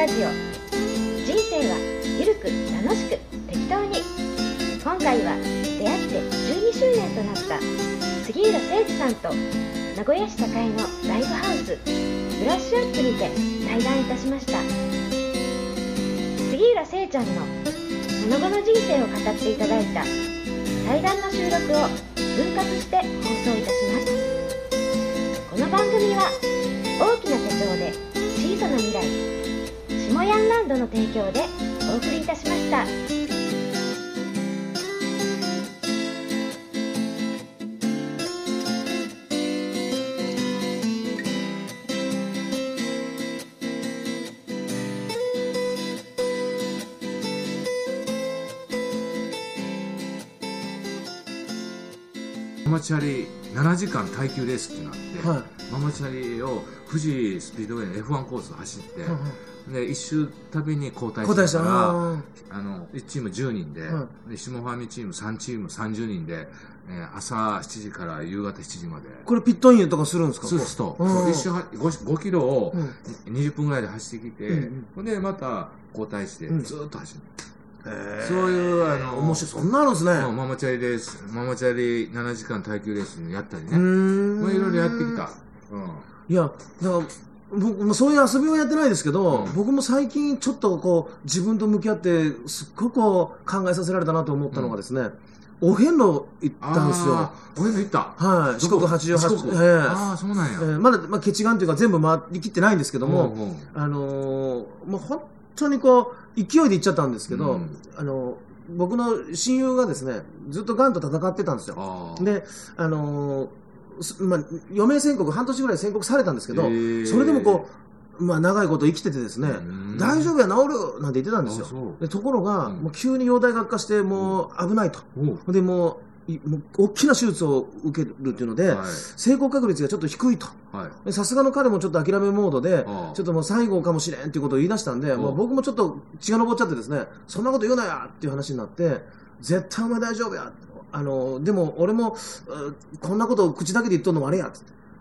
ラジオ。人生はゆるく楽しく適当に。今回は出会って12周年となった杉浦誠司さんと名古屋市栄のライブハウス。ブラッシュアップにて対談いたしました。杉浦聖ちゃんのその後の人生を語っていただいた対談の収録を分割して放送いたします。この番組は大きな手帳で小さな未来下ヤンランドの提供でお送りいたしました。ママチャリ7時間耐久レースっていうのがあって、はいママチャリを富士スピードウェイの F1 コースを走って、で1周たびに交代したしながらああの1チーム10人で,、はで下ファミチーム3チーム30人で、えー朝7時から夕方7時まで。これピットインとかするんですか？そうすると、うん。一周は 5, 5キロをうん。20分ぐらいで走ってきて、うん。うんほんでまた交代してうん。ずーっと走る、そういうあの面白い。そんなあるんですね。そうママチャリレースママチャリ7時間耐久レースやったりね、うーん。まあ、いろいろやってきた。うん。いやだから僕もそういう遊びはやってないですけど、うん僕も最近ちょっとこう自分と向き合ってすっごくこう考えさせられたなと思ったのがですね、お遍路行ったんですよあー。俺の行った。はい、四国どこ88四国ええああ、そうなんや。えーまだ、まあ、決眼というか全部回りきってないんですけども、うんうんあのーもう本当にこう、勢いで行っちゃったんですけど、うんあのー僕の親友がですね、ずっと癌と戦ってたんですよ。で、あのーすまあ、余命宣告、半年ぐらい宣告されたんですけど、それでもこう、まあ、長いこと生きててですねうん、大丈夫や、治るなんて言ってたんですよ。でところが、うんもう急に容体が悪化して、もう危ないと。おうで、も大きな手術を受けるっていうので、はい。成功確率がちょっと低いと。さすがの彼もちょっと諦めモードでああ、ちょっともう最後かもしれんっていうことを言い出したんで、んもう僕もちょっと血が上っちゃってですね、そんなこと言うなやっていう話になって、絶対お前大丈夫や。あの、でも俺も、うこんなことを口だけで言っとんのもあれや。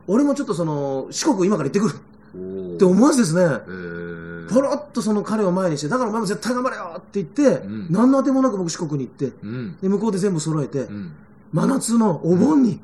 俺もちょっとその、四国今から行ってくるおって思わずですね、えー、ポロッとその彼を前にして、だからお前も絶対頑張れよって言って、うん何の当てもなく僕四国に行って、うん。で、向こうで全部揃えて、うん。真夏のお盆に、へ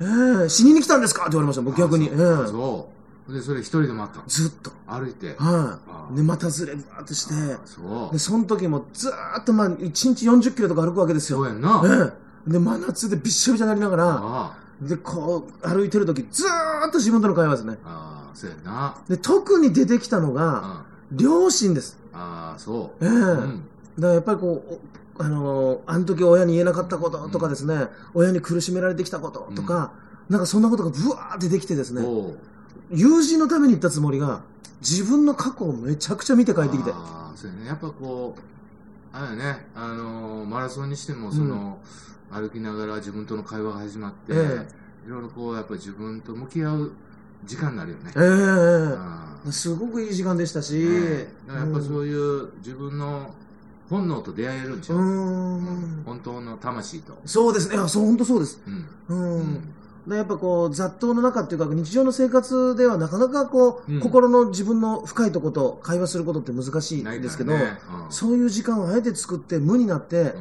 ええ死にに来たんですか？って言われました、僕逆に。ええあそう。で、それ一人で待ったのずっと。歩いて。はい、あで、またずればーっとして、そうで、。その時もずーっと、まあ、1日40キロとか歩くわけですよ。そうやんな。ええで、真夏でびっしゃびしゃになりながら、あで、こう、歩いてる時、ずーっと自分との会話ですね。あ、ああ、そうやんな。で、特に出てきたのが、あ両親です。ああ、そう。ええうん。だからやっぱりこう、おあのーあの時親に言えなかったこととかですね、親に苦しめられてきたこととか、なんかそんなことがブワーってできてですね、友人のために行ったつもりが、自分の過去をめちゃくちゃ見て帰ってきて。ああ、そうやね。やっぱこう、あれやね、あのーマラソンにしても、その、歩きながら自分との会話が始まって、えいろいろこう、やっぱ自分と向き合う時間になるよね。ええああすごくいい時間でしたし、ねだからやっぱそういう自分の本能と出会えるんでしょ。う？うんん本当の魂と。そうですね。いや、そう、本当そうです。うん。うん。やっぱこう、雑踏の中っていうか、日常の生活ではなかなかこう、うん。心の自分の深いとこと会話することって難しいんですけど、ね。うん。そういう時間をあえて作って無になって、うん。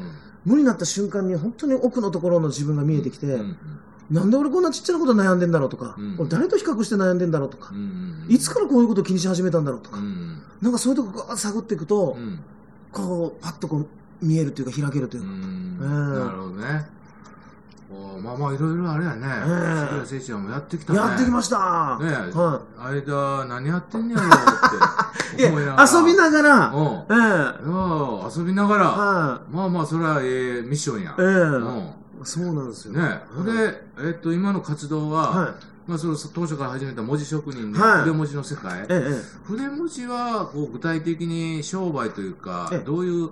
無になった瞬間に本当に奥のところの自分が見えてきて、うん。なんで俺こんなちっちゃなこと悩んでんだろうとか、誰と比較して悩んでんだろうとか、いつからこういうことを気にし始めたんだろうとか、うん。なんかそういうとこガーッと探っていくと、うん。こう、パッとこう、見えるというか開けるといううか、なるほどね。おまあまあいろいろあれやね。ええ杉浦誠ちゃんもやってきたね。やってきました、ねえは間何やってんねやろっい、いやて思いながら。遊びながら、うん。ええうん遊びながら。はまあまあ、それはええミッションや。い、ええうんそうなんですよ。ねうんで、えっと、今の活動は、はまあ、その当初から始めた文字職人で、はい筆文字の世界い、。ええ筆文字は、こう、具体的に商売というかええ、どういう、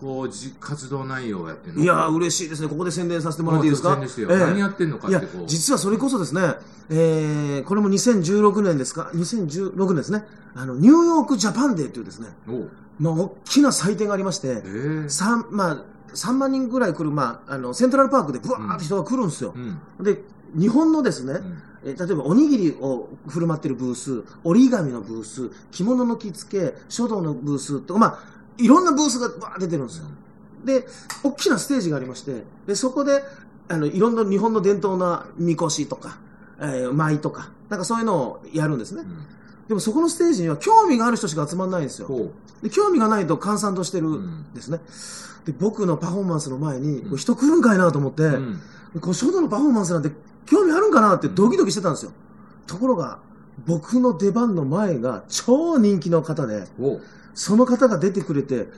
こう、じ活動内容をやってんの？いやー、嬉しいですね。ここで宣伝させてもらっていいですか？ええですよ何やってんのかってこう。、実はそれこそですね、えー、これも2016年ですか ?2016 年ですね。あの、ニューヨークジャパンデーというですね、まあ、大きな祭典がありましてえ、え三まあ、3万人ぐらい来る、まあ、あの、セントラルパークでブワーって人が来るんですよう。ん。で、日本のですね、うんえー例えばおにぎりを振る舞ってるブース、折り紙のブース、着物の着付け、書道のブースとか、まあ、いろんなブースがバー出てるんですよ。で、大きなステージがありまして、で、そこで、あの、いろんな日本の伝統なみこしとか、えー舞とか、なんかそういうのをやるんですね。うんでもそこのステージには興味がある人しか集まらないんですよ。ほで興味がないと閑散としてるんですね。で、僕のパフォーマンスの前に、これ人来るんかいなと思って、う。うんこう書道のパフォーマンスなんて興味あるんかなってドキドキしてたんですよ。ところが、僕の出番の前が超人気の方で。その方が出てくれて、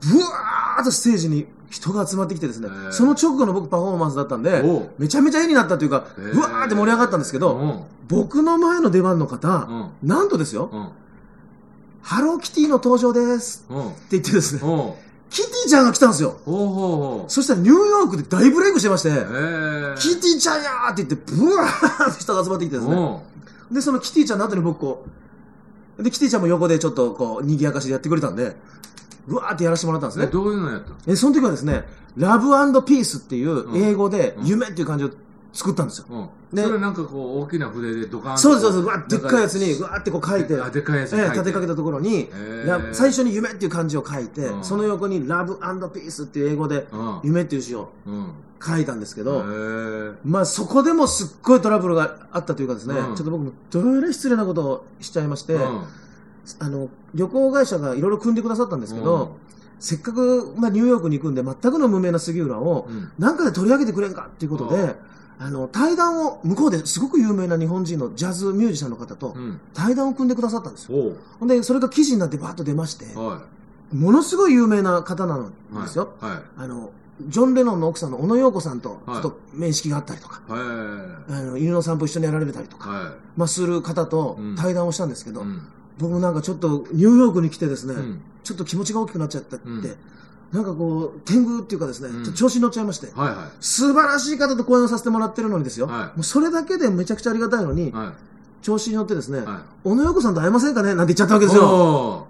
ブワーッとステージに人が集まってきてですねその直後の僕パフォーマンスだったんでめちゃめちゃ絵になったというか、ブワーって盛り上がったんですけど、僕の前の出番の方、うん。なんとですよ、うん。ハローキティの登場ですうん。って言ってですね、ほキティちゃんが来たんですよ。そしたらニューヨークで大ブレイクしてまして、えー。キティちゃんやーって言って、ブワーって人が集まってきてですね。うん。で、そのキティちゃんの後に僕こう、で、キティちゃんも横でちょっとこう、賑やかしでやってくれたんで、ブワーってやらせてもらったんですえ、ね。どういうのやったのえ、その時はですね、ラブピースっていう英語でうん。夢っていう漢字を作ったんですよ。うん。ねそれなんかこう、大きな筆でドカンとそうそうです。うわでっかいやつに、わーってこう書いて、あ、でっかいやつえに書いて。え立てかけたところに、最初に夢っていう漢字を書いて、うんその横にラブピースっていう英語でうん。夢っていう字をうん。書いたんですけえど、ー。まあそこでもすっごいトラブルがあったというかですね、うんちょっと僕もどれぐらい失礼なことをしちゃいまして、うんあの、旅行会社がいろいろ組んでくださったんですけど、せっかく、まあ、ニューヨークに行くんで、全くの無名な杉浦をう、ん。なんかで取り上げてくれんかっていうことで、うんあの、対談を、向こうですごく有名な日本人のジャズミュージシャンの方とうん。対談を組んでくださったんですよ。ほう。ほんで、それが記事になってバーッと出まして、はものすごい有名な方なんい。ですよ。はい。あの、ジョン・レノンの奥さんの小野洋子さんと、ちはいょっと面識があったりとか、はい。あの犬の散歩一緒にやられたりとか、はまあ、する方とうん対談をしたんですけい。ど、うん。僕もなんかちょっとニューヨークに来てですね、うん。ちょっと気持ちが大きくなっちゃったって、うんなんかこう、天狗っていうかですね、うんちょっと調子に乗っちゃいまして、はいは素晴らしい方と講演をさせてもらってるのにですよ、はいもうそれだけでめちゃくちゃありがたいのに、い。は調子に乗ってですね、い。はい。小野洋子さんと会えませんかね？なんて言っちゃったわけですよ。お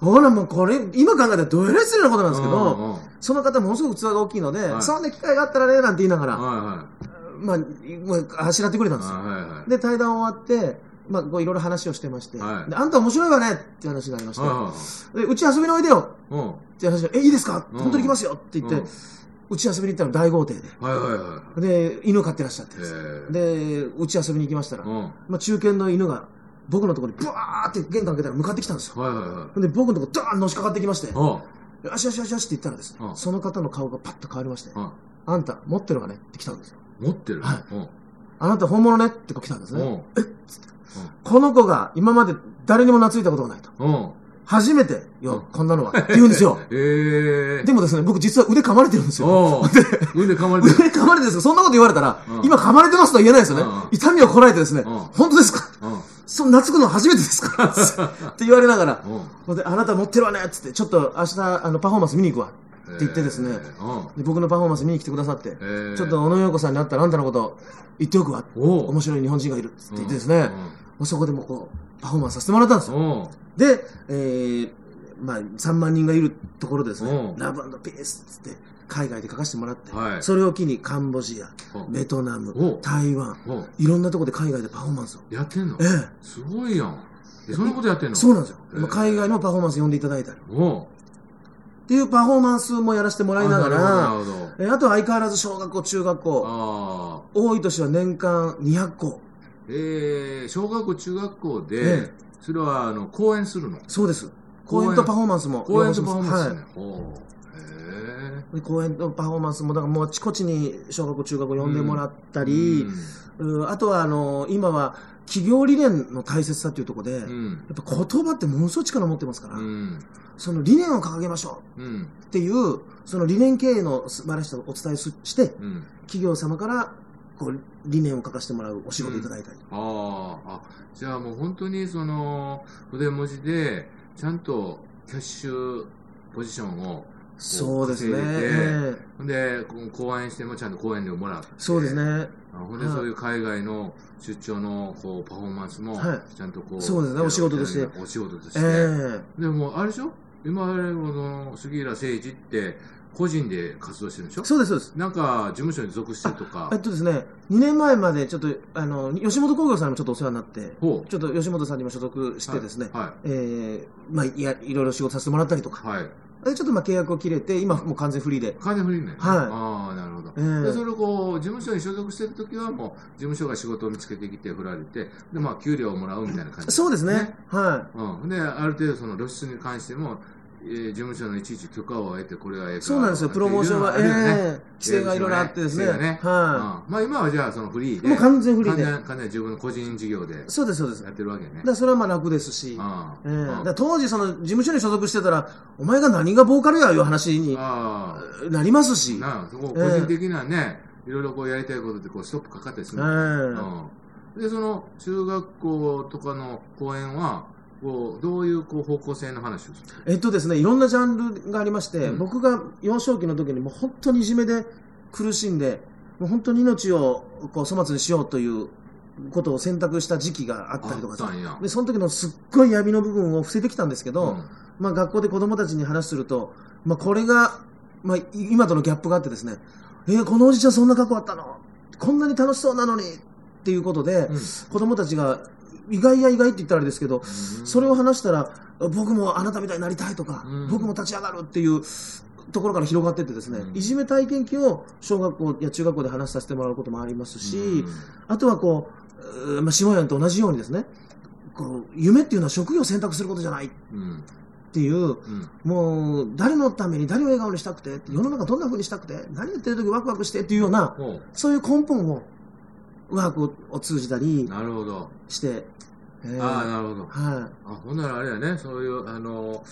ほらもうこれ、今考えたらどえらい失礼なことなんですけうんど、うんその方ものすごく器が大きいので、はいそんな機会があったらね、なんて言いながら、はまあ、もうあしらってくれたんいですよ。はい。はいはいはい。で、対談終わって、まあ、こういろいろ話をしてまして、はいであんた面白いわねって話がありまして、はでうち遊びにおいでよ。って話で、え、いいですか？うん本当に行きますよって言って、うち遊びに行ったの大豪邸で。うん。はいはいはい。で、犬飼ってらっしゃってへでうち遊びに行きましたら、うん。はいまあ、中堅の犬が僕のところにブワーって玄関開けたら向かってきたんですよ。はいはい。で、僕のところドーンのしかかってきまして、よあしよしよしよしって言ったらですね、うんその方の顔がパッと変わりまして、あ、あんた持ってるわねって来たんですよ。持ってる？はいうん。あなた本物ねって来たんですね。うん。この子が今まで誰にも懐いたことがないと。うん。初めてよ、うんこんなのは。って言うんですよ。ええ。でもですね、僕実は腕噛まれてるんですよ。腕噛まれて腕る。噛まれてるんですそんなこと言われたら、うん今噛まれてますとは言えないですよね。うん痛みをこらえてですね、うん本当ですか？うん。そう、懐くの初めてですか？って言われながら、うん。ほんであなた持ってるわねっつって、ちょっと明日、あの、パフォーマンス見に行くわ。って言ってですね。で僕のパフォーマンス見に来てくださって、えー。ちょっと小野洋子さんに会ったらあんたのこと言っておくわ。面白い日本人がいるって言ってですね、もうそこでもうこう、パフォーマンスさせてもらったんですよ。で、えー、まあ、3万人がいるところでですね。う、ん。ラブピースっつって、海外で書かせてもらって、はい。それを機にカンボジア、ベトナおム、台湾、いろんなところで海外でパフォーマンスを。やってんの？ええ。すごいやん。えそんなことやってんの？そうなんですよ。海外のパフォーマンス呼んでいただいたり。っていうパフォーマンスもやらせてもらいながら、るほどなるほえあとは相変わらず小学校、中学ど校、ああ。多い年は年間200校。えー、小学校、中学校えで、それは、あの、講演するの？そうです。公演とパフォーマンスも。講演とパフォーマンスはいね。おうへで公演とパフォーマンスも、だからもうあちこちに小学校、中学校呼んでもらったえ。り、うんあとはあの、今は企業理念の大切さっていうところで、うん。うん。やっぱ言葉ってものすごい力を持ってますから、うん。その理念を掲げましょうん。うっていう、その理念経営の素晴らしさをお伝えすして、うん。企業様からこう理念を書かせてもらうお仕事いただいたり。ああ、あ、じゃあもう本当にその、筆文字で、ちゃんとキャッシュポジションを、そうですね。でてええほんで、こう講演してもちゃんと講演料もらって。そうです。ね。あほんで、はいそういう海外の出張のこうパフォーマンスもはい、ちゃんとこう、そうですねお仕事としてお仕事として。ええでも、あれでしょ？今、あれ、この、杉浦誠二って、個人で活動してるんでしょ？そうです、そうです。なんか事務所に属してるとか。えっとですね、2年前までちょっと、あの、吉本興業さんにもちょっとお世話になって、ちょっと吉本さんにも所属してですね、はえーまあ、いや、いろいろ仕事させてもらったりとか、いはい。でちょっとまあ契約を切れて、今もう完全フリーで。金フリーね。はい。ああなるほど、ええでそれをこう事務所に所属してる時はもう事務所が仕事を見つけてきて振られてでまあ給料をもらうみたいな感じそうですね。はうん、である程度その露出に関しても、えー事務所のいちいち許可を得てこれはええそうなんですよ。プロモーションは、ええ規制がいろいろあってですね。ねはうんまあ、今はじゃあそのフリーい。でもう完全フリーで。完全完全自分の個人事業でそうです、そうです。やってるわけねらそれはまあ楽ですし。ええだ当時、その事務所に所属してたら、お前が何がボーカルやいう話にあなりますあし。なあそこ個人的なね、いろいろこうやりたいことでこうストップかかったりするのうん、でその中学校とかの公演はこうどういうこう方向性の話をするえっとですね、いろんなジャンルがありまして、うん。僕が幼少期の時にもう本当にいじめで苦しんで、もう本当に命をこう粗末にしようということを選択した時期があったりとかで、その時のすっごい闇の部分を伏せてきたんですけど、うん。まあ学校で子供たちに話すると、まあこれが、まあい今とのギャップがあってですね、えーこのおじちゃんそんな過去あったの？こんなに楽しそうなのにっていうことで、うん。子供たちが意外や意外って言ったらあれですけど、うん。それを話したら、僕もあなたみたいになりたいとか、うん。僕も立ち上がるっていうところから広がっていってですね、うん。いじめ体験記を小学校や中学校で話させてもらうこともありますし、うん。あとはこう、まあ、下屋と同じようにですね、こう夢っていうのは職業を選択することじゃないっうんていう、うん。もう誰のために誰を笑顔にしたくて、世の中どん。な風にしたくて、何やってる時ワクワクしてっていうような、ほそういう根本をワークを通じたりうなるほど、して、えー。ああなるほど。はい。あほんならあれやね。そういうあの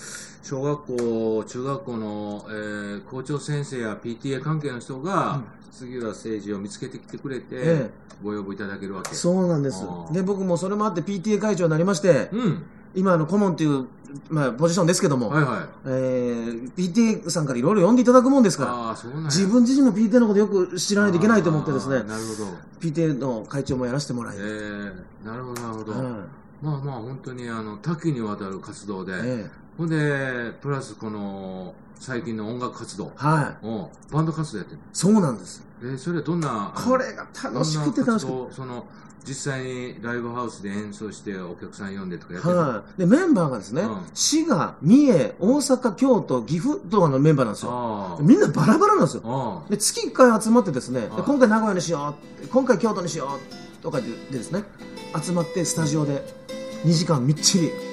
小学校中学校の、えー校長先生や PTA 関係の人が、うん。杉浦誠二を見つけてきてくれて、えご要望いただけるわけ。そうなんです。で、僕もそれもあって PTA 会長になりまして、うん今、あの、顧問っていう、まあ、ポジションですけども、はいはい。えー PTA さんからいろいろ呼んでいただくもんですから、自分自身の PTA のことよく知らないといけないと思ってですね、なるほど。PTA の会長もやらせてもらい、えー、なるほどなるほど、はい。まあまあ本当にあの多岐にわたる活動で、えほんでプラスこの最近の音楽活動えはい、をバンド活動やってるそうなんです。えー、それはどんなこれが楽しくて楽しくて。その実際にライブハウスで演奏してお客さん呼んでとかやってるはい。で、メンバーがですね、うん滋賀、三重、大阪、京都、岐阜とかのメンバーなんですよ。みんなバラバラなんですよ。あで、月1回集まってですね、今回名古屋にしよう、今回京都にしよう、とかででですね、集まってスタジオで2時間みっちり。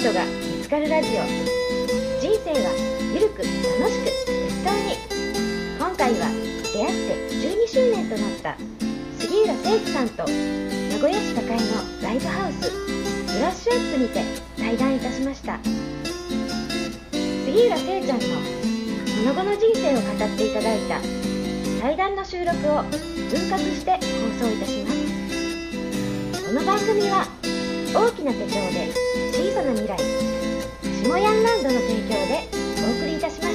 ことが見つかるラジオ。人生はゆるく楽しく適当に。今回は出会って12周年となった杉浦誠司さんと名古屋市栄のライブハウスブラッシュアップにて対談いたしました。杉浦聖ちゃんのその後の人生を語っていただいた対談の収録を分割して放送いたします。この番組は大きな手帳で小さな未来下ヤンランドの提供でお送りいたしました。